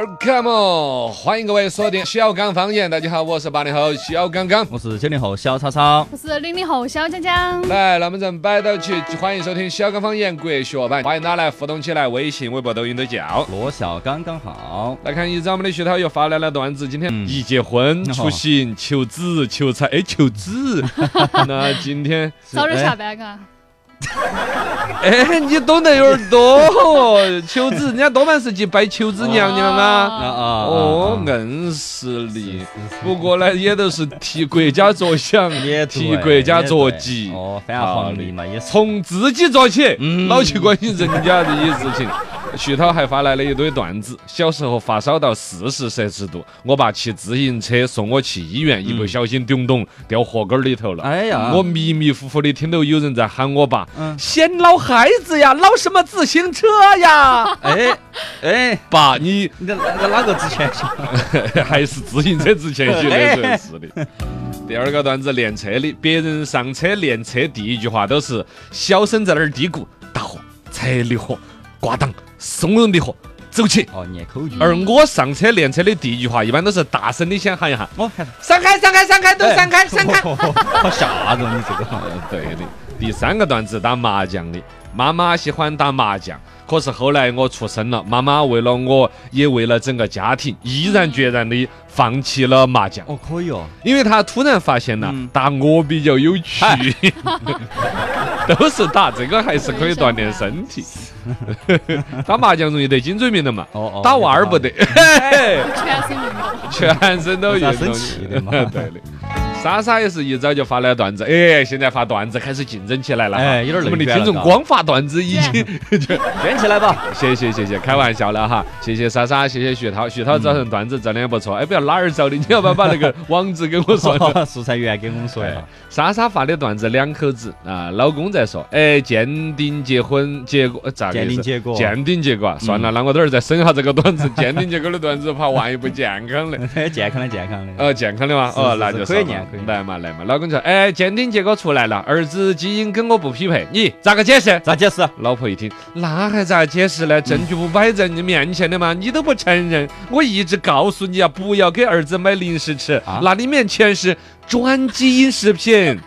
Welcome，欢迎各位锁定小刚方言。大家好，我是八零后小刚刚。我是九零后小超超，我是零零后小江江，来，那么咱们摆到起，欢迎收听小刚方言国学版，欢迎大家来互动起来，微信、微博、抖音都叫。罗小刚刚好。来看一张我们的徐涛又发来了段子，今天一结婚、嗯出行、求子、求财，哎，求子。那今天，早点下班嘎。哎，你懂得有点多哦。求子，人家多半是去拜求子娘娘啊啊。啊哦，啊硬实力。不过呢，也都是替国家着想，也替国家着急。哦，反下皇帝嘛也是。从自己做起，嗯老去关心人家这些事情。徐涛还发来了一堆段子，小时候发烧到四十摄氏度，我爸骑自行车送我去医院，一不小心咚咚掉河沟里头了。哎呀，我迷迷糊糊的听到有人在喊我爸嗯，嫌老孩子呀，捞什么自行车呀？哎哎，爸，你你这那个哪个值钱些？还是自行车之前学的时候是的。第二个段子练车的，别人上车练车第一句话都是小声在那儿嘀咕：大河、踩离合、挂档、松茸的火，走起。哦，念口诀。而我上车练车的第一句话，一般都是大声的先喊一下我喊，闪开、闪开、闪开，都闪开、闪开。好吓人，你这个。呃对的。第三个段子打麻将的，妈妈喜欢打麻将，可是后来我出生了，妈妈为了我，也为了整个家庭，毅然决然的放弃了麻将。哦，可以哦。因为他突然发现了嗯打我比较有趣，都是打这个还是可以锻炼身体。打麻将容易得颈椎病的嘛，哦哦。打娃儿不得，全身运动，全身都运动。生气的嘛对的。莎莎也是一早就发了段子，哎，现在发段子开始竞争起来了。哎有点我们的听众光发段子已经卷 起来吧。谢谢谢谢，开玩笑了哈，谢谢莎莎，谢谢徐涛，徐涛早晨段子真的也不错，哎，不要哪儿找的，你要不要把那个网址给我说一下？素材源给我们说一下。，莎莎发的段子，两口子啊，老公在说，哎，鉴定结婚结果呃咋个鉴定结果鉴定结果啊，算了，那我等会儿再审下这个段子，鉴定结果的段子，怕万一不健康的。健康的健康的。呃，健康的吗？哦，是是那就算了可以念可以念来嘛来嘛，老公说，哎，鉴定结果出来了，儿子基因跟我不匹配，你咋个解释？咋解释？老婆一听，那还咋解释呢？证据不摆在你面前的吗？你都不承认，我一直告诉你啊，不要给儿子买零食吃，啊那里面全是转基因食品，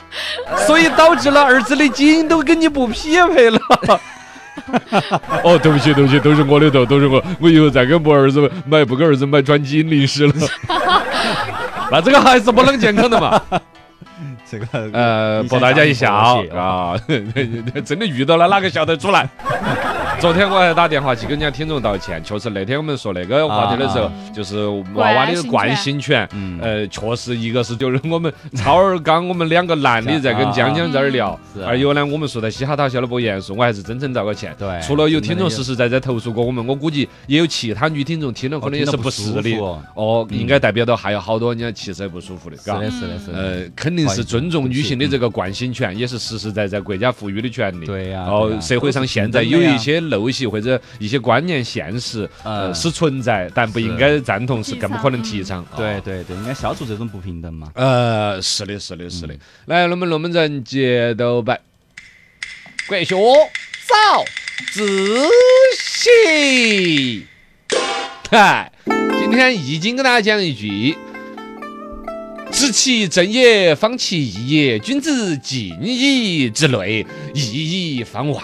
所以导致了儿子的基因都跟你不匹配了。哦，对不起，对不起，都是我的错，都是我，我以后再给我儿子买，不给儿子买转基因零食了。那这个还是不能健康的嘛？这个呃，博大家一笑啊，真的遇到了哪个笑得出来？昨天我还打电话去跟人家听众道歉，确实那天我们说那个话题的时候啊，就是娃娃的惯性权。嗯。呃，确实，一个是就是我们超儿刚我们两个男的在跟江江在那儿聊是，啊二有呢我们说的嘻哈大笑的不严肃，我还是真诚道个歉。对除了有听众实实在在投诉过我们，我估计也有其他女听众听了可能也是不适的哦应该代表到还有好多人家其实不舒服的，嘎是的，是的，是的。呃，肯定是尊重女性的这个惯性权，也是实实在在国家赋予的权利。对呀哦社会上现在有一些陋习或者一些观念现实，呃，嗯是存在，但不应该赞同，是更不可能提倡。哦。对对对，应该消除这种不平等嘛。呃，是的，是的，是的。来，我们龙门阵接着摆，国学早自习。嗨，今天易经跟大家讲一句。知其正也，方其义也。君子敬以之内，义以方外。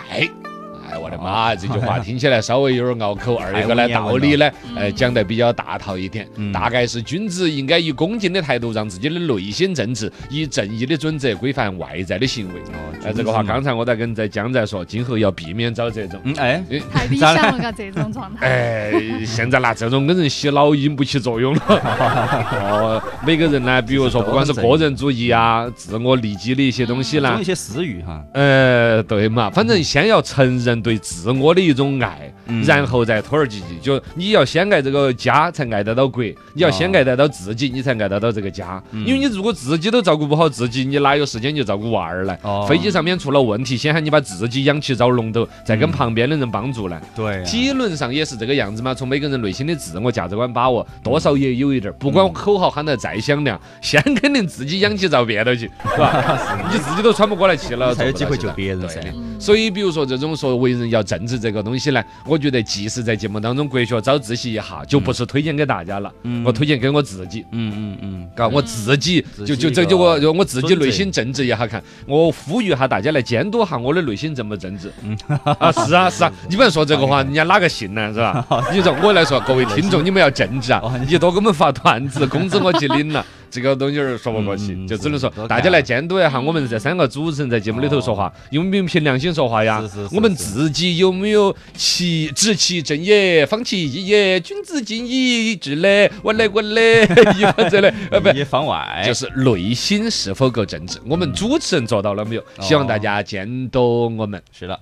哎，我的妈！这句话听起来稍微有点拗口。二一个呢，道理呢，呃，讲得比较大套一点。嗯大概是君子应该以恭敬的态度，让自己的内心正直，以正义的准则规范外在的行为。哎，这个话刚才我在跟在江在说，今后要避免找这种。嗯，哎，哎太理想了嘎，这种状态。哎，现在拿这种跟人洗脑已经不起作用了。哦，每个人呢，比如说不管是个人主义啊、自我利己的一些东西呢总有一，些私欲哈。呃，对嘛，反正先要承认人对自我的一种爱，嗯然后再推而及之。就你要先爱这个家，才爱得到国；你要先爱得到自己，你才爱得到这个家。因为你如果自己都照顾不好自己，你哪有时间去照顾娃儿呢？哦飞机上面出了问题，先喊你把自己养起遭龙头，再跟旁边的人帮助呢。对啊，理论上也是这个样子嘛，从每个人内心的自我价值观把握，多少也有一点儿。不管口号喊得再响亮，先肯定自己养起遭别的去，是吧？你自己都喘不过来气了，才有机会救别人噻。所以，比如说这种说为人要政治这个东西呢，我觉得即使在节目当中国学早自习一下，就不是推荐给大家了，我推荐给我自己。嗯嗯嗯，嘎，我自己就就这就我就我自己内心政治一下看，我呼吁下大家来监督下我的内心正不正直。啊，是啊是啊，你不能说这个话，人家哪个信呢？是吧？你说我来说，各位听众，你们要政治啊哦！你多给我们发段子，工资我去领了。这个东西儿说不过去，嗯就只能说大家来监督一下我们这三个主持人在节目里头说话，有没有凭良心说话呀是是？是我们自己有没有其执其正也，方其义也，君子敬以致嘞，我来我来，一方这来，呃不。也防外，就是内心是否够正直，我们主持人做到了没有？希望大家监督我们。是的，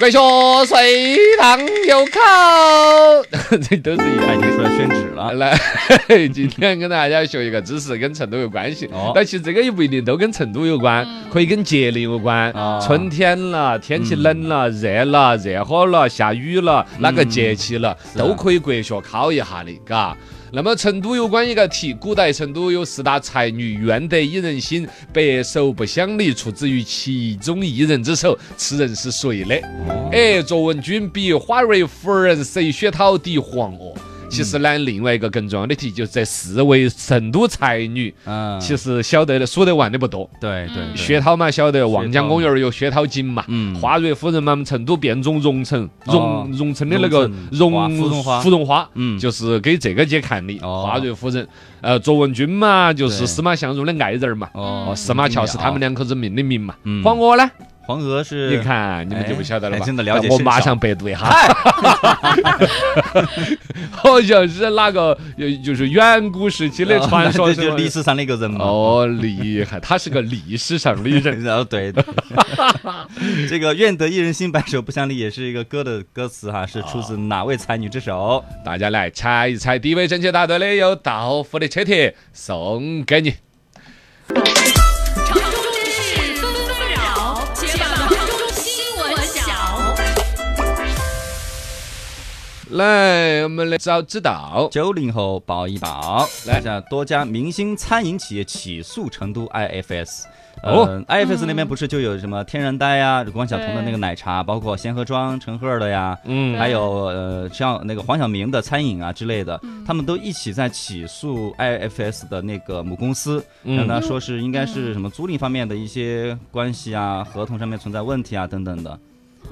国学随堂有考，这都是已。经出来宣纸了。来，今天跟大家学一个知识，跟成都有关系。哦但其实这个也不一定都跟成都有关，可以跟节令有关。哦春天了，天气冷了，热了，热火了，下雨了，哪个节气了，都可以国学考一下的，嘎。那么成都有关一个题，古代成都有四大才女，愿得一人心，白首不相离，出自于其中一人之手。此人是谁呢？哎，卓文君比花蕊夫人，谁雪涛敌黄哦？其实呢，另外一个更重要的题，就是这四位成都才女，嗯，其实晓得的数得完的不多。对对对，薛涛嘛，晓得望江公园有薛涛井嘛。嗯花蕊夫人嘛，我们成都变种蓉城哦荣荣城的那个蓉花芙蓉花，嗯就是给这个节看的。哦花蕊夫人，呃，卓文君嘛，就是司马相如的爱人嘛。哦哦，司马桥是他们两口子命的名嘛。嗯黄娥呢？黄河是你看你们就不晓得了吧？哎真的了解我马上百度一下。好像是哪个，呃就是远古时期的传说就历史上的一个人嘛。哦，厉害，他是个历史上的人。然 后对，这个“愿得一人心，白首不相离”也是一个歌的歌词哈，是出自哪位才女之手？大家来猜一猜，第一位正确答对的有道夫的车贴送给你。来，我们来找指导。九零后抱一抱，来。看一下多家明星餐饮企业起诉成都 IFS。哦。呃，IFS 那边不是就有什么天然呆呀、关晓彤的那个奶茶，包括贤合庄、陈赫的呀，嗯。还有呃像那个黄晓明的餐饮啊之类的，他们都一起在起诉 IFS 的那个母公司，嗯。让他说是应该是什么租赁方面的一些关系啊，合同上面存在问题啊等等的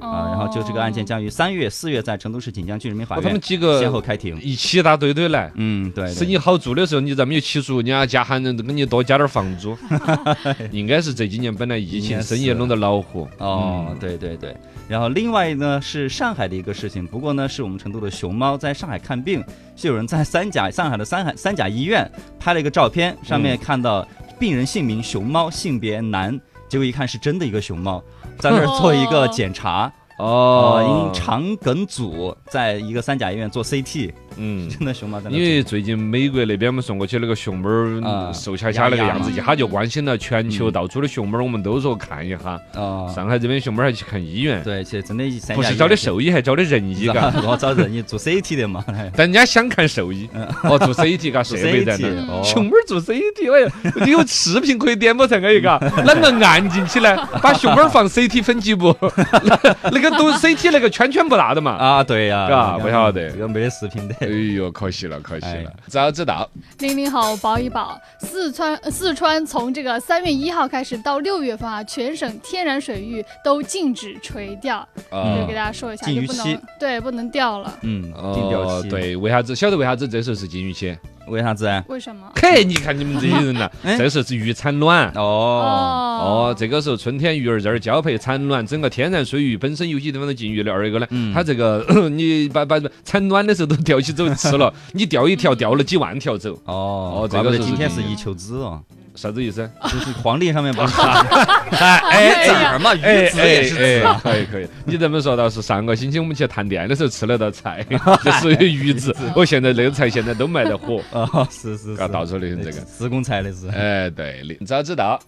啊，然后就这个案件将于三月、四月在成都市锦江区人民法院他们几个先后开庭。一起打堆堆来。嗯，对，对生意好做的时候，你咋没有起诉人家家喊人给你多加点房租？应该是这几年本来疫情生意弄得恼火。哦，对对对。然后另外呢是上海的一个事情，不过呢是我们成都的熊猫在上海看病，是有人在三甲上海的三海三甲医院拍了一个照片，上面看到病人姓名熊猫，性别男，结果一看是真的一个熊猫，在那儿做一个检查。哦，因肠梗阻，在一个三甲医院做 CT，嗯。真的熊猫在那因。为最近美国那边我们送过去那个熊猫瘦恰恰那个样子，一下就关心了全球嗯到处的熊猫儿，我们都说看一下。哦，上海这边熊猫儿还去看医院，对，其实真的不是找的兽医，还找的人医，嘎。我 找人医做 CT 的嘛。但人家想看兽医，哦，做 CT 嘎，设备在那熊猫儿做 CT，哎呀，你有视频可以点播才可以嘎，啷个按进去呢？把熊猫儿放 CT 分级不？那个都 CT 那个圈圈不大的嘛。啊，对呀，嘎不晓得这个没得视频的。哎呦，可惜了，可惜了哎。早知道，零零后保一保，四川呃四川从这个三月一号开始到六月份啊，全省天然水域都禁止垂钓，啊就给大家说一下，就不禁渔期能对不能钓了。嗯，禁钓期。，哦对，为啥子？晓得为啥子这时候是禁渔期？为啥子啊？为什么？嘿，你看你们这些人呐，哎这时候是鱼产卵。哦，哦，这个时候春天鱼儿在这儿交配产卵，整个天然水域本身有些地方都禁渔的。二一个呢，嗯它这个 你把把产卵的时候都钓起走吃了，你钓一条钓了几万条走，哦哦，这个是怪不得今天是一球子哦。啥子意思？就是皇帝上面不是 哎哎字儿嘛，哎鱼字也是字哎，啊。可以可以。你这么说倒是，上个星期我们去探店的时候吃了道菜，这属于鱼子。我现在那个菜现在都卖得火，啊，是是是，啊，到处流行这个。自贡菜的是。哎，对的，早知道。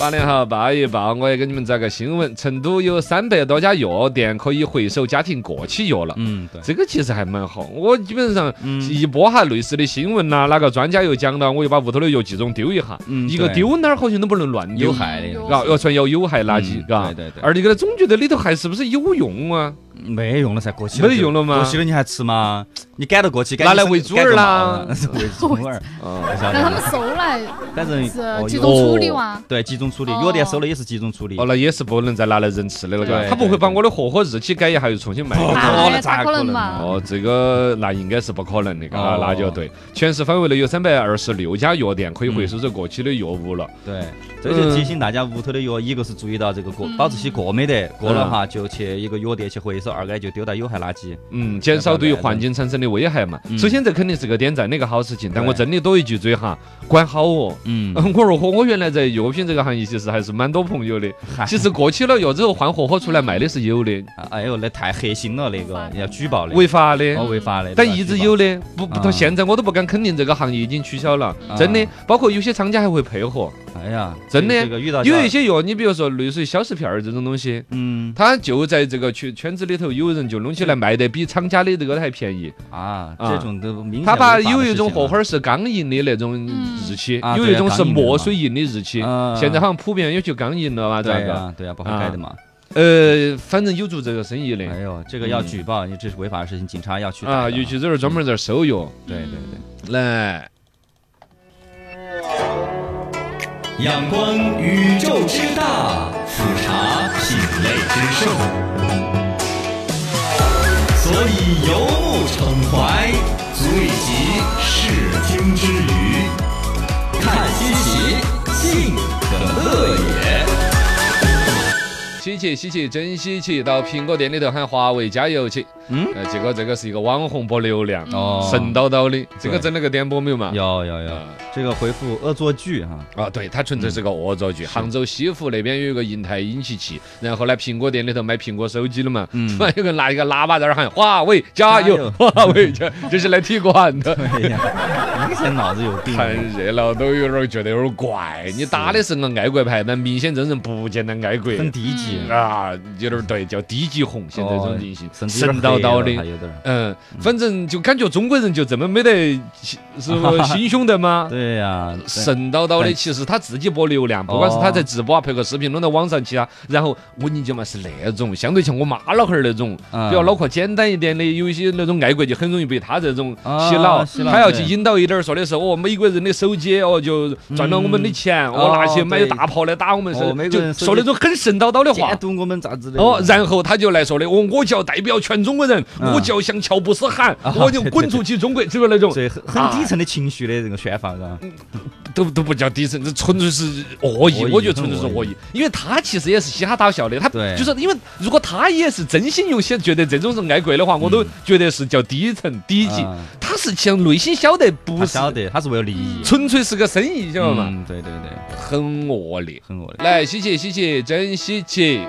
八零后报一报，我也给你们找个新闻：成都有三百多家药店可以回收家庭过期药了。嗯，对，这个其实还蛮好，我基本上嗯。一播哈类似的新闻呐，哪个专家又讲了，我又把屋头的药集中丢一下，嗯一个丢哪儿好像都不能乱丢有，害的，嘎，要算要有害垃圾。对对对。而你给他，总觉得里头还是不是有用啊？没用了噻，过期没得用了吗过期了你还吃吗？你赶得过期，拿来喂猪儿啦 喂猪儿，啊，不晓得让他们收来反正是集中处理哇。对集中处理，哦药店收了也是集中处理哦，。那也是不能再拿来人吃的了，嘎。对他不会把我的货货日期改一下又重新卖给我。不可哎能咋咋可能嘛？哦，这个那应该是不可能的，嘎，哦那就对。全市范围内有三百二十六家药店可以回收这过期的药物了。对，这就提醒大家屋头的药，一个是注意到这个过保质期过没得，过了哈就去一个药店去回收，二个就丢到有害垃圾。嗯，减少对于环境产生的危害嘛。嗯首先，这肯定是个点赞的一个好事情，但我真的多一句嘴哈，管好哦。嗯，我如果，我原来在药品这个行业其实还是蛮多朋友的。其实过期了药之后换盒盒出来卖的是有的，哎呦，那太黑心了，那个 要举报的，违法的。哦违法的，但一直有的，不不啊到现在我都不敢肯定这个行业已经取消了，啊真的。包括有些厂家还会配合，哎呀，真的有一些药，你比如说类似于消食片儿这种东西，嗯它就在这个圈圈子里头，有人就弄起来卖得比厂家的这个还便宜。啊，啊这种都明显他把有一种事情了货花是钢印的那种嗯日期，啊对啊有一种是墨水印的日期。啊现在好像普遍有就钢印了嘛，咋个？对呀对呀，不好改的嘛。呃，反正有做这个生意的哎呦，这个要举报，你这是违法的事情，警察要去啊，尤其这儿专门在收药。对对对。来，仰观宇宙之大，俯察品类之盛，所以游目骋怀，足以极视听之娱，看稀奇，尽可乐也。稀奇稀奇，真稀奇！到苹果店里头喊华为加油去，嗯，呃，结果这个是一个网红博流量，哦神叨叨的。这个整了个点播没有嘛？有有有，啊这个回复恶作剧哈，啊，对，它纯粹是个恶作剧。杭州西湖那边有一个银泰引起器，然后呢，苹果店里头卖苹果手机的嘛，嗯突然有个人拿一个喇叭在那儿喊华为加油，华为加，这是来踢馆的。对呀，明显脑子有病。看热闹都有点儿觉得有点儿怪，你打的是个爱国牌，但明显这人不见得爱国。很低级，啊，有点儿对，叫低级红，现在这种明星，甚至神叨叨的。黑了还有点儿。嗯，反正就感觉中国人就这么没得心是不心胸 的吗？对呀，神叨叨的，其实他自己播流量，不管是他在直播啊、拍个视频弄到网上去啊，然后我跟你讲嘛，是那种相对像我妈老汉儿那种，嗯比较脑壳简单一点的，有一些那种爱国就很容易被他这种啊洗脑，他要去引导一点儿，说的是哦，美国人的手机哦就赚了我们的钱，嗯哦拿去买大炮来打我们，就说那种很神叨叨的话监。督我们咋子的？哦，然后他就来说的，哦，我就要代表全中国人，嗯。我就要向乔布斯喊，啊我就滚出去中国，就是那种？对，很很底层的情绪的这个宣发，嘎。都都不叫底层，这纯粹是恶意，我觉得纯粹是恶意，因为他其实也是嘻哈大笑的，他就是因为如果他也是真心用心觉得这种是爱国的话，我都觉得是叫低层低级。啊，他是其实内心晓得不是，晓得他是为了利益，纯粹是个生意，晓得嘛？嗯，对对对，很恶劣。很恶劣。来，稀奇稀奇，真稀奇！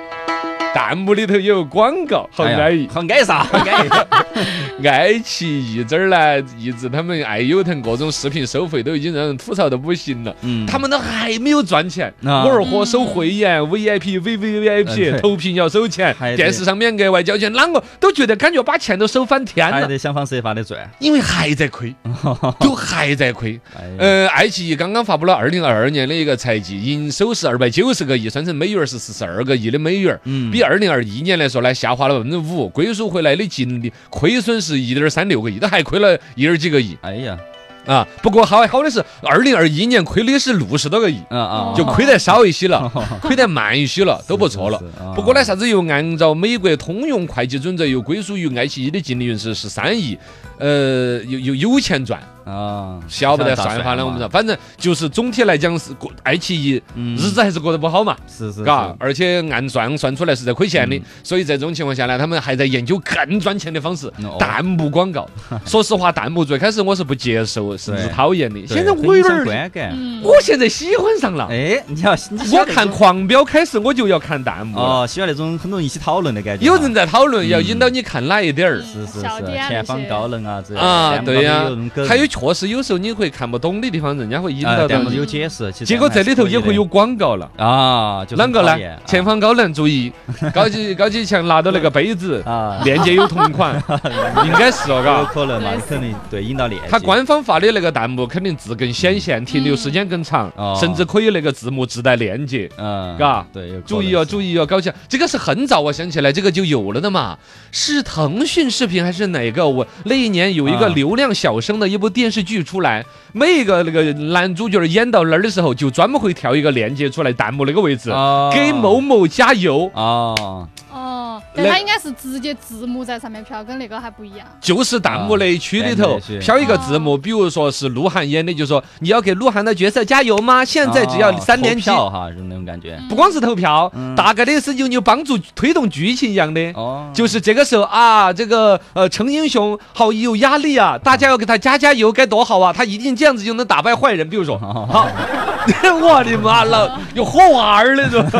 弹幕里头有广告，好安逸。好安啥？好安逸。爱奇艺这儿呢，一直他们爱优腾各种视频收费都已经让人吐槽的不行了。嗯他们都还没有赚钱，啊我儿豁收会员、VIP、嗯 VVVIP 投屏要收钱电视上面额外交钱，啷个都觉得感觉把钱都收翻天了，还得想方设法的赚。因为还在亏，都还在亏。呃，爱奇艺刚刚发布了二零二二年的一个财季，营收是二百九十个亿，算成美元是四十二个亿的美元，嗯比二零二一年来说呢下滑了百分之五，归属回来的净利亏损是一点三六个亿，都还亏了一点几个亿哎呀，啊。不过好好的是，二零二一年亏的是六十多个亿。啊啊，就亏得少一些了，亏得慢一些了，都不错了。不过呢，啥子又按照美国通用会计准则，又归属于爱奇艺的净利润是十三亿，呃，有有有钱赚，啊，晓不得算法呢，我们说，反正就是总体来讲是过爱奇艺嗯日子还是过得不好嘛。是是嘎，而且按算算出来是在亏钱的嗯，所以在这种情况下呢，他们还在研究更赚钱的方式哦，弹幕广告。说实话，弹幕最开始我是不接受，甚至讨厌的。现在我有点儿，观感。嗯，我现在喜欢上了。哎，你要我看《狂飙》开始我就要看弹幕了，哦，喜欢那种很多人一起讨论的感觉。有人在讨论，要嗯引导你看哪一点儿。是是是，前方高能啊，这啊，对呀、呀，还有确实有时候你会看不懂的地方，人家会引导到你啊弹幕有。解释，结果这里头也会有广告了。啊，就是啷个呢前方高能，注意，高级高级强拿到那个杯子，啊，链接有同款，应该是哦，有嘎。可能嘛，你肯定对引导链接。它官方发的那个弹幕肯定字更显现，停留时间更长哦，甚至可以那个字幕自带链接。嗯，嘎对，注意哦，注意哦，高强！这个是很早，我想起来这个就有了的嘛，是腾讯视频还是哪个？我那一年有一个啊。流量小生的一部电视剧出来，每一个那个男主角演到那儿的时候，就专门会跳一个链接出来，弹幕那个位置，哦给某某加油。哦，哦，但那它应该是直接字幕在上面飘，跟那个还不一样。就是弹幕那一区里头飘一个字幕，比如说是鹿晗演的，就说你要给鹿晗的角色加油吗？现在只要哦三连击，哈，是那种感觉。不光是投票，嗯大概的是有有帮助推动剧情一样的。哦，就是这个时候啊，这个呃程英雄好有压力啊，大家要给他加加油，该多好啊！他一定这样子就能打败坏人。比如说，哦好，我的妈了，有火娃儿那种。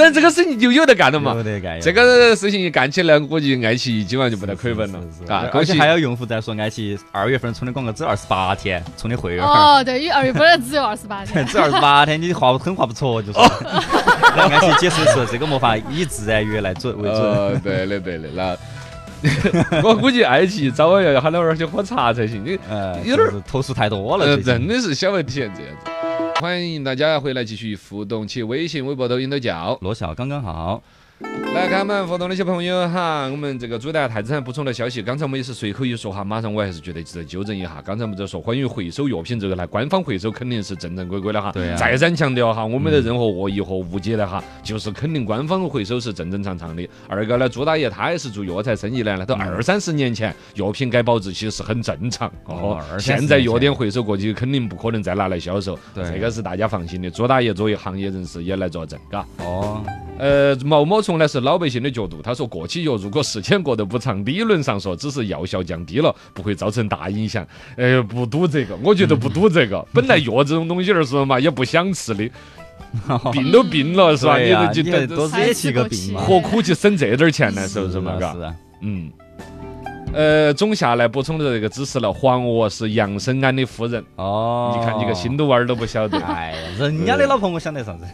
但这个事情就有得干了嘛有。得干。这个事情一干起来，估计爱奇艺今晚就不得亏本了是是是啊！而且还有用户在说，爱奇艺二月份充的广告只有二十八天充的会员儿，哦，对，因为二月份只有二十八天。只二十八天，你话很划不着，就是。然后爱奇艺解释是，这个没法以自然语来准为准。呃，对的对的，那 我估计爱奇艺早晚要喊他们儿去喝茶才行。你呃，有点儿投诉太多了，真的是小问题这样子。欢迎大家回来继续互动起，微信、微博、抖音都叫。罗小刚刚好，来看我们互动的小朋友哈，我们这个朱大太子还补充了消息，刚才我们也是随口一说哈，马上我还是觉得值得纠正一下。刚才我们在说关于回收药品这个呢，官方回收肯定是正正规规的哈。对啊再三强调哈，我没得任何恶意和误解的哈，就是肯定官方回收是正正常常的。二个呢，朱大爷他也是做药材生意的，那都嗯二三十年前药品改保质期是很正常哦现在药店回收过去肯定不可能再拿来销售，对这个是大家放心的。朱大爷作为行业人士也来作证，嘎。哦，呃，毛毛虫呢是老百姓的角度，他说过期药如果时间过得不长，理论上说只是药效降低了，不会造成大影响。呃，不赌这个，我觉得不赌这个。本来药这种东西儿是嘛，也不想吃的，病都病了是吧？对呀就你还多惹起个病嘛。何苦去省这点儿钱呢？是不是嘛？嘎是，啊，嗯。呃，总下来补充的这个知识了，黄娥是杨生安的夫人。哦，你看你个新都娃儿都不晓得，哎呀，人家的老婆我晓得啥子？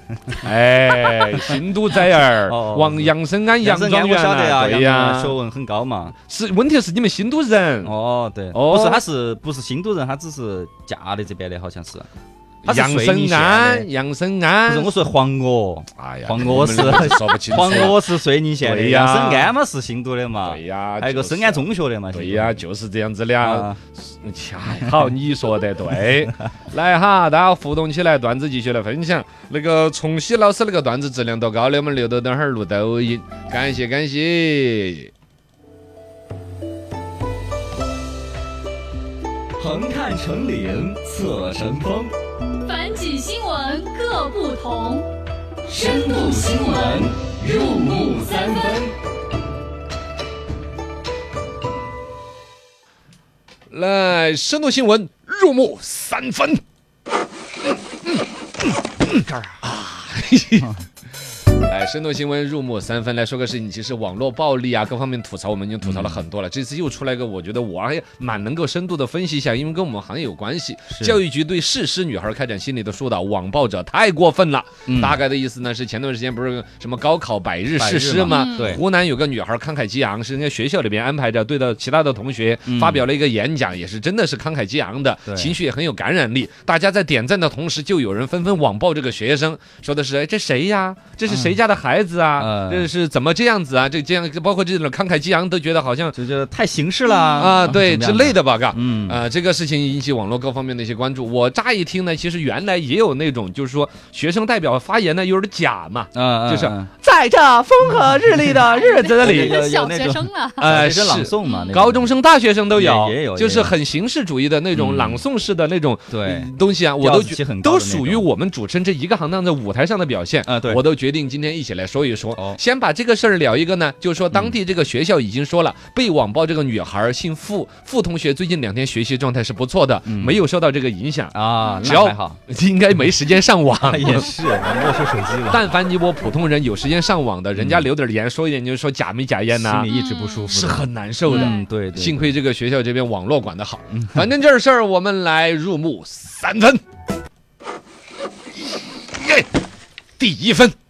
哎，新都崽儿 哦，王杨生安杨杨庄园我晓得啊，对呀，学问很高嘛。是问题是你们新都人，哦，对，哦不是，他是不是新都人？他只是嫁的这边的，好像是。他是杨生安，杨生不安是，，我说黄娥，哎呀，黄娥是说不清楚，黄娥是遂宁县的，杨生安嘛是新都的嘛，对呀，还有个就是。生安中学的嘛。对呀，就是这样子的啊。啊，恰好你说的对，来哈，大家互动起来，段子继续来分享。那个崇熙老师那个段子质量多高的，我们留到等会儿录抖音，感谢感谢。横看成岭侧成峰，反几新闻各不同，深度新闻入木三分。来，深度新闻入木三分。这儿啊，来，深度新闻入木三分。来说个事情，其实网络暴力啊，各方面吐槽我们已经吐槽了很多了。这次又出来一个，我觉得我还蛮能够深度的分析一下，因为跟我们行业有关系。是教育局对事实女孩开展心理的疏导，网暴者太过分了。嗯大概的意思呢是，前段时间不是什么高考百日誓师吗？对湖南有个女孩慷慨激昂，是人家学校里边安排着，对到其他的同学嗯发表了一个演讲，也是真的是慷慨激昂的，对情绪也很有感染力。大家在点赞的同时，就有人纷纷网暴这个学生，说的是：“哎，这谁呀？这是谁谁家的孩子啊？嗯。这是怎么这样子啊？这这样包括这种慷慨激昂，都觉得好像就这太形式了啊，对之类的，吧，嘎。嗯。啊，这个事情引起网络各方面的一些关注。我乍一听呢，其实原来也有那种，就是说学生代表发言呢有点假嘛，嗯，就是嗯在这风和日丽的 日子里，小学生了，哎，是。朗是诵嘛，高中生、大学生都有，也也有就是很形式主义的那种嗯。朗诵式的那种对。嗯东西啊，我都都属于我们主持人这一个行当在舞台上的表现。啊对。我都决定今天一起来说一说。哦。先把这个事儿聊一个呢，就是说当地这个学校已经说了，被网暴这个女孩姓付，付同学最近两天学习状态是不错的，嗯。没有受到这个影响，啊，只要应该没时间上网。也是没收手机了，但凡你我普通人有时间上网的，人家留点言说一点，就是说假没假烟呐。心，里一直不舒服，是很难受的。对，幸亏这个学校这边网络管得好，反正这事儿我们来入目三分，第一分。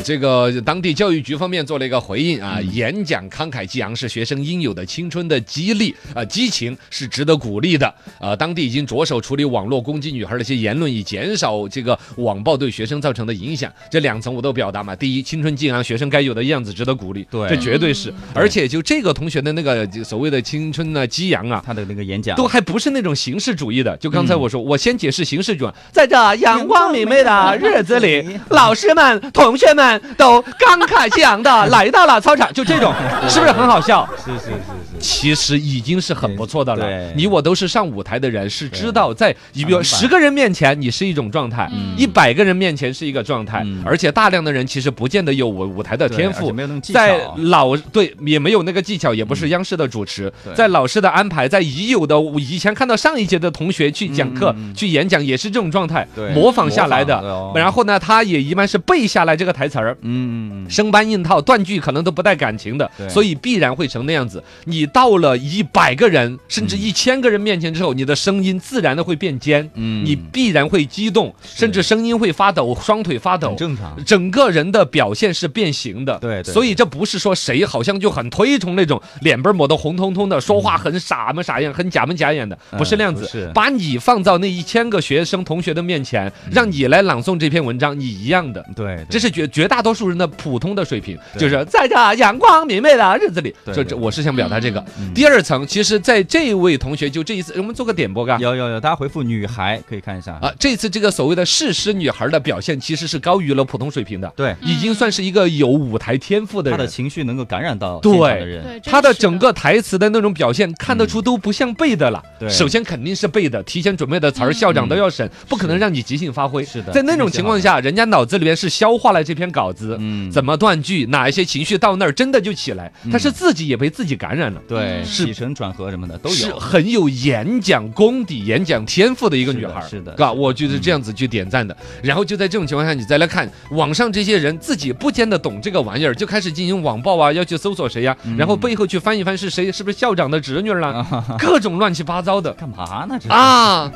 呃，这个当地教育局方面做了一个回应啊，演讲慷慨激昂是学生应有的青春的激励啊，激情是值得鼓励的。呃，当地已经着手处理网络攻击女孩的一些言论，以减少这个网暴对学生造成的影响。这两层我都表达嘛。第一，青春激昂，学生该有的样子值得鼓励，对这绝对是。而且就这个同学的那个所谓的青春呢激昂啊，他的那个演讲都还不是那种形式主义的。就刚才我说，我先解释形式主义，在这阳光明媚的日子里，老师们、同学们都慷慨激昂的来到了操场，就这种，是不是很好笑？是是是是，其实已经是很不错的了。你我都是上舞台的人，是知道在你比如十个人面前你是一种状态，嗯。一百个人面前是一个状态嗯，而且大量的人其实不见得有舞舞台的天赋。在老对也没有那个技巧，也不是央视的主持，在老师的安排，在已有的以前看到上一届的同学去讲课、去演讲，也是这种状态，模仿下来的。然后呢，他也一般是背下来这个台词儿。嗯，生搬硬套，断句可能都不带感情的，所以必然会成那样子。你到了一百个人甚至一千个人面前之后，你的声音自然的会变尖，嗯。你必然会激动，甚至声音会发抖，双腿发抖很。正常，整个人的表现是变形的，对对所以这不是说谁好像就很推崇那种脸被抹得红彤彤的，说话很傻么傻样，很假模假眼的，嗯不是那样子。是。把你放到那一千个学生同学的面前，让你来朗诵这篇文章，你一样的。对，这是绝绝大多数人的普通的水平，就是在这阳光明媚的日子里，对对就这我是想表达这个。嗯。第二层，其实在这位同学就这一次，我们做个点播嘎。有有有，大家回复女孩可以看一下。啊，这次这个所谓的事实女孩的表现，其实是高于了普通水平的，对，已经算是一个有舞台天赋的人。他的。情绪能够感染到对。现场的人，对，他的整个台词的那种表现，看得出都不像背的了。对。首先肯定是背的，提前准备的词儿，嗯校长都要审，不可能让你即兴发挥。是的在那种情况下，人家脑子里面是消化了这篇稿子，嗯，怎么断句，哪一些情绪到那儿真的就起来，他是自己也被自己感染了。对起承转合什么的都是有，很有演讲功底、演讲天赋的一个女孩。是的嘎我就是这样子去点赞的。然后就在这种情况下，你再来看网上这些人自己不见得懂这个玩意儿，就开始进行网暴啊，要去搜索谁呀、然后背后去翻一翻是谁，是不是校长的侄女儿啦，各种乱七八糟的。干嘛呢？这，啊，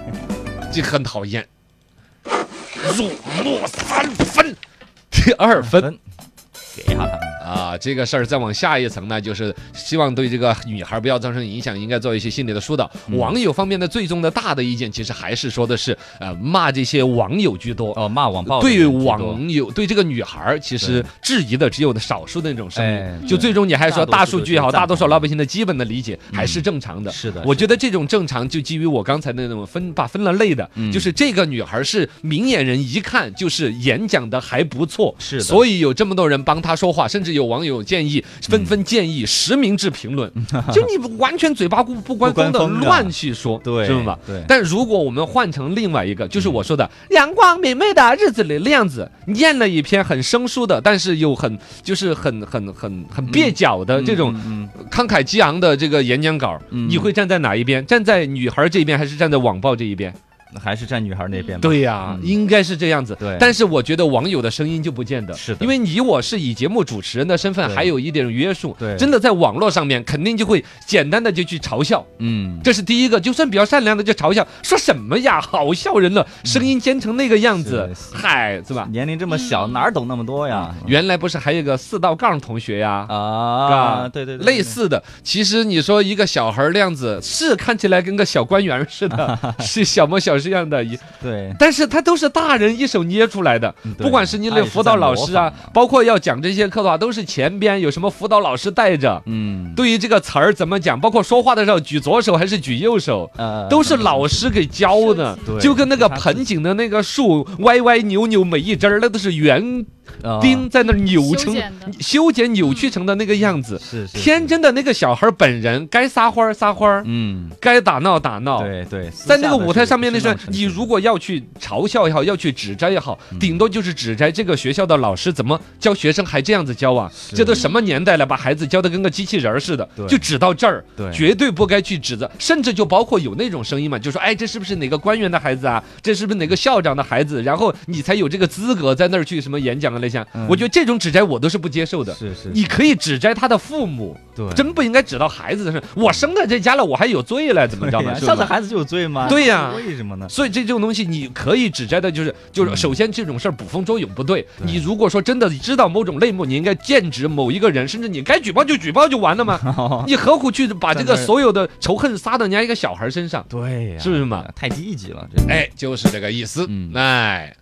这很讨厌。入木三分，第二分。给下他们，啊，这个事儿再往下一层呢，就是希望对这个女孩不要造成影响，应该做一些心理的疏导。嗯。网友方面的最终的大的意见，其实还是说的是，呃，骂这些网友居多。哦，骂网暴对网友对这个女孩，其实质疑的只有少数的那种声音，哎就最终你还说大数数据也好，大多数老百姓的基本的理解还是正常的。是的，我觉得这种正常就基于我刚才的那种分把分了类的，嗯。就是这个女孩是明眼人一看就是演讲的还不错，是的。所以有这么多人帮她说话，甚至有网友建议纷纷建议实名制评论，就你完全嘴巴不不关风的。乱去说，对是吧？对。但如果我们换成另外一个，就是我说的阳光明媚的日子里那样子，念了一篇很生疏的，但是又很就是很很很很蹩脚的这种慷慨激昂的这个演讲稿，嗯。你会站在哪一边？站在女孩这一边，还是站在网暴这一边？嗯还是站女孩那边吧，对呀、嗯应该是这样子。对但是我觉得网友的声音就不见得，是的因为你我是以节目主持人的身份，还有一点约束。对真的在网络上面，肯定就会简单的就去嘲笑。嗯，这是第一个，就算比较善良的就嘲笑，说什么呀，好笑人了，声音尖成那个样子嗨，是吧？年龄这么小，哪儿懂那么多呀？原来不是还有个四道杠同学呀？啊，对对对，类似的，其实你说一个小孩儿那样子，是看起来跟个小官员似的，是小模小是一样的。一对，但是他都是大人一手捏出来的，不管是你的辅导老师啊，包括要讲这些课的话，都是前边有什么辅导老师带着。嗯，对于这个词儿怎么讲，包括说话的时候举左手还是举右手，呃，都是老师给教的对，就跟那个盆景的那个树歪歪扭扭，每一枝儿那都是圆呃钉在那儿扭成修剪扭曲成的那个样子。是是天，真的那个小孩本人该撒欢儿撒欢儿，嗯，该打闹打闹。对对，在那个舞台上面，那时候你如果要去嘲笑也好，要去指摘也好，嗯。顶多就是指摘这个学校的老师怎么教学生还这样子教啊？这都什么年代了，把孩子教的跟个机器人似的对，就指到这儿，对。绝对不该去指责，甚至就包括有那种声音嘛，就说哎，这是不是哪个官员的孩子啊？这是不是哪个校长的孩子？然后你才有这个资格在那儿去什么演讲啊那些。嗯我觉得这种指摘我都是不接受的。是是，你可以指摘他的父母，对真不应该指到孩子的身上。我生在这家了，我还有罪了，怎么着呢？对呀是吧？上次孩子就有罪吗？对呀为什么呢？所以这种东西你可以指摘的，就是就是，嗯首先这种事儿捕风捉影不对。对你如果说真的知道某种内幕，你应该剑指某一个人，甚至你该举报就举报就完了嘛。你何苦去把这个所有的仇恨撒到人家一个小孩身上？对呀，是不是嘛？太低级了，这哎，就是这个意思。嗯哎，